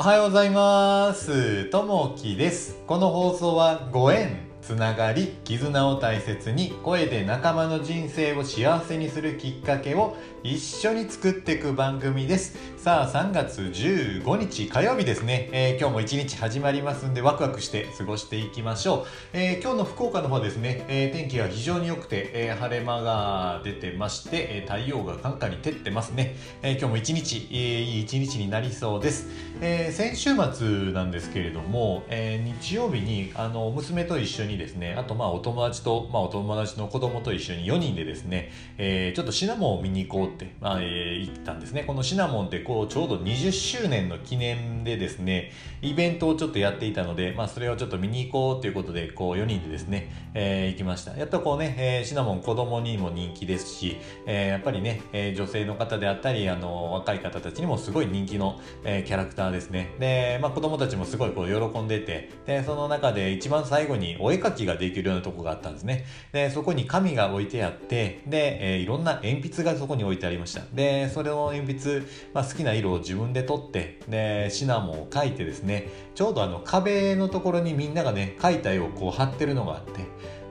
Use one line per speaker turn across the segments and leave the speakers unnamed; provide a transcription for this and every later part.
おはようございます。ともきです。この放送はご縁、つながり、絆を大切に声で仲間の人生を幸せにするきっかけを一緒に作っていく番組です。さあ、3月15日火曜日ですね。えー今日も一日始まりますんでワクワクして過ごしていきましょう。えー今日の福岡の方ですね、えー天気が非常に良くて、えー晴れ間が出てまして、え太陽がカンカンに照ってますね。えー今日も一日、えーいい一日になりそうです。えー先週末なんですけれども、えー日曜日にあの娘と一緒にですね。あとまあお友達と、まあ、お友達の子供と一緒に4人でですね、えーちょっとシナモンを見に行こうって、まあえー行ったんですね。このシナモンってこうちょうど20周年の記念でですねイベントをちょっとやっていたので、まあ、それをちょっと見に行こうということでこう4人でですね、えー行きました。やっとこうね、えーシナモン子供にも人気ですし、えーやっぱりね、えー女性の方であったりあの若い方たちにもすごい人気の、えーキャラクターですね。で、まあ、子供たちもすごいこう喜んでてでその中で一番最後にお絵描きができるようなとこがあったんですね。でそこに紙が置いてあってで、えーいろんな鉛筆がそこに置いてありました。でそれの鉛筆、まあ、好きな色を自分で取ってでシナモンを描いてですねちょうどあの壁のところにみんながね描いた絵をこう貼ってるのがあって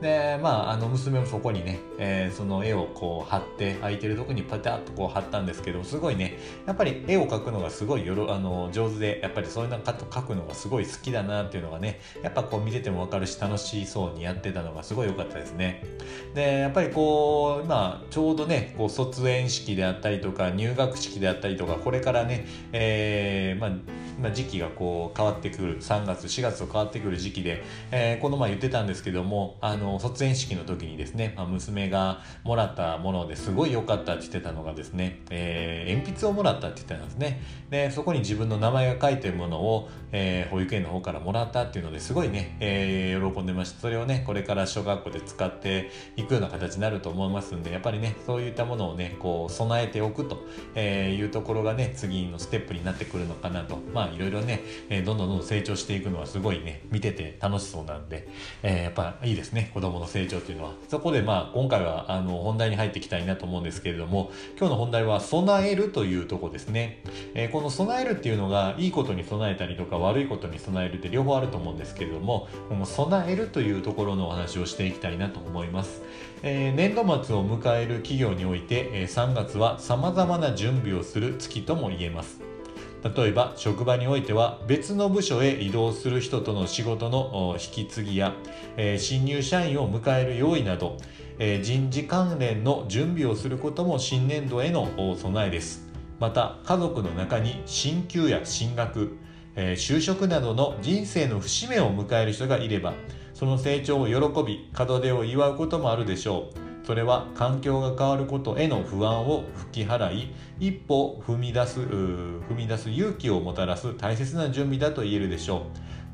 でまああの娘もそこにね、えーその絵をこう貼って空いてるとこにパタッとこう貼ったんですけどすごいねやっぱり絵を描くのがすごいよろあの上手でやっぱりそういうの描くのがすごい好きだなっていうのがねやっぱこう見てても分かるし楽しそうにやってたのがすごい良かったですね。でやっぱりこう今ちょうどねこう卒園式であったりとか入学式であったりとかこれからね、えーまあまあ、時期がこう変わってくる3月4月と変わってくる時期で、えーこの前言ってたんですけどもあの卒園式の時にですね、まあ、娘がもらったものですごい良かったって言ってたのがですね、えー鉛筆をもらったって言ってたんですね。でそこに自分の名前が書いてるものを、えー保育園の方からもらったっていうのですごいね、えー喜んでました。それをねこれから小学校で使っていくような形になると思いますんでやっぱりねそういったものをねこう備えておくとえいうところがね次のステップになってくるのかなと。まあいろいろね、えどんどんどんどん成長していくのはすごいね見てて楽しそうなんで、えーやっぱいいですね子供の成長っていうのはそこでまあ今回はあの本題に入っていきたいなと思うんですけれども今日の本題は備えるというとこですね、えーこの備えるっていうのがいいことに備えたりとか悪いことに備えるって両方あると思うんですけれどもこの備えるというところのお話をしていきたいなと思います。えー年度末を迎える企業において、えー3月は様々な準備をする月とも言えます。例えば職場においては別の部署へ移動する人との仕事の引き継ぎや、え新入社員を迎える用意など、え人事関連の準備をすることも新年度への備えです。また家族の中に進級や進学、え就職などの人生の節目を迎える人がいればその成長を喜び門出を祝うこともあるでしょう。それは環境が変わることへの不安を吹き払い一歩踏み出す踏み出す勇気をもたらす大切な準備だと言えるでしょう。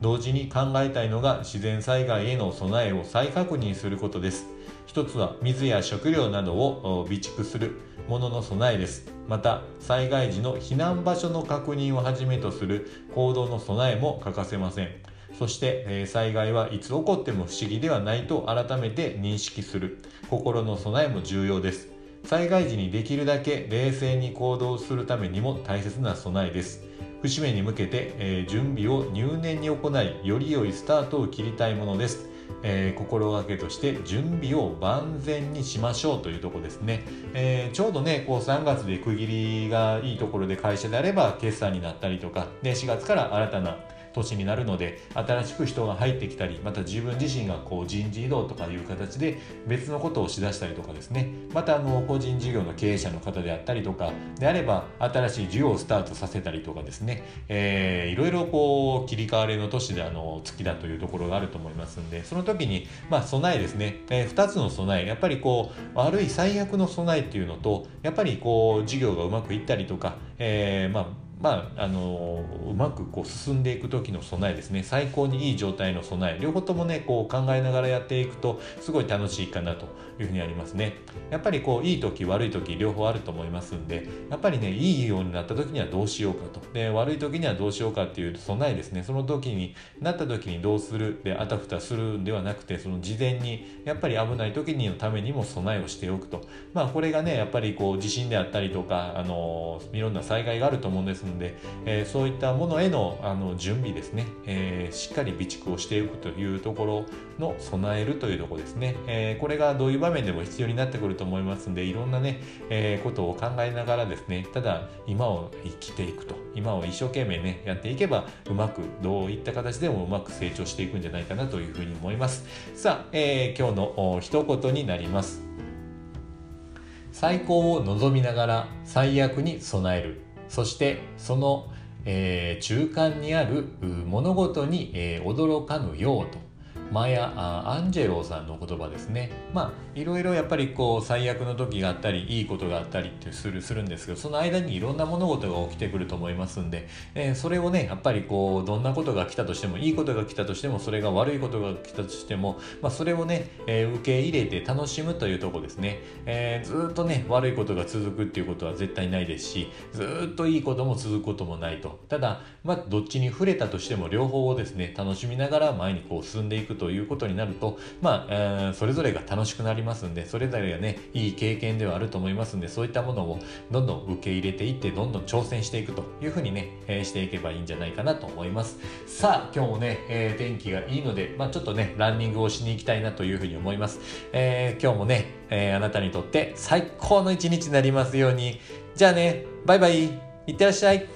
同時に考えたいのが自然災害への備えを再確認することです。一つは水や食料などを備蓄するものの備えです。また災害時の避難場所の確認をはじめとする行動の備えも欠かせません。そして、え災害はいつ起こっても不思議ではないと改めて認識する。心の備えも重要です。災害時にできるだけ冷静に行動するためにも大切な備えです。節目に向けて、え準備を入念に行いより良いスタートを切りたいものです、えー心がけとして準備を万全にしましょうというところですね、えーちょうどねこう3月で区切りがいいところで会社であれば決算になったりとかで4月から新たな年になるので新しく人が入ってきたりまた自分自身がこう人事異動とかいう形で別のことをしだしたりとかですね。またあの個人事業の経営者の方であったりとかであれば新しい事業をスタートさせたりとかですね、えーいろいろこう切り替わりの年であの月だというところがあると思いますんでその時にまあ備えですね、え2つの備え。やっぱりこう悪い最悪の備えっていうのとやっぱりこう事業がうまくいったりとか、えーまあまあ、あのうまくこう進んでいく時の備えですね。最高にいい状態の備え。両方ともねこう考えながらやっていくとすごい楽しいかなというふうにありますね。やっぱりこういい時悪い時両方あると思いますんでやっぱりねいいようになった時にはどうしようかと。で悪い時にはどうしようかっていう備えですね。その時になった時にどうする。であたふたするんではなくてその事前にやっぱり危ない時にのためにも備えをしておくと。まあこれがねやっぱりこう地震であったりとかあのいろんな災害があると思うんですので、え、そういったものへのあの準備ですね、え、しっかり備蓄をしていくというところの備えるというところですね、え、これがどういう場面でも必要になってくると思いますのでいろんなね、えことを考えながらですねただ今を生きていくと。今を一生懸命ねやっていけばうまくどういった形でもうまく成長していくんじゃないかなというふうに思います。さあ、え今日の一言になります。最高を望みながら最悪に備える。そしてその、えー、中間にある物事に、えー、驚かぬようと。マヤアンジェローさんの言葉ですね。まあいろいろやっぱりこう最悪の時があったりいいことがあったりってするするんですけどその間にいろんな物事が起きてくると思いますんで、えー、それをねやっぱりこうどんなことが来たとしてもいいことが来たとしてもそれが悪いことが来たとしても、まあ、それをね、えー、受け入れて楽しむというとこですね、えー、ずっとね悪いことが続くっていうことは絶対ないですしずっといいことも続くこともないと。ただまあどっちに触れたとしても両方をですね楽しみながら前にこう進んでいくとということになると、まあ、えー、それぞれが楽しくなりますんで、それぞれがね、いい経験ではあると思いますんで、そういったものをどんどん受け入れていって、どんどん挑戦していくというふうにね、えー、していけばいいんじゃないかなと思います。さあ、今日もね、えー、天気がいいので、まあ、ちょっとね、ランニングをしに行きたいなというふうに思います。えー、今日もね、えー、あなたにとって最高の一日になりますように。じゃあね、バイバイ、いってらっしゃい。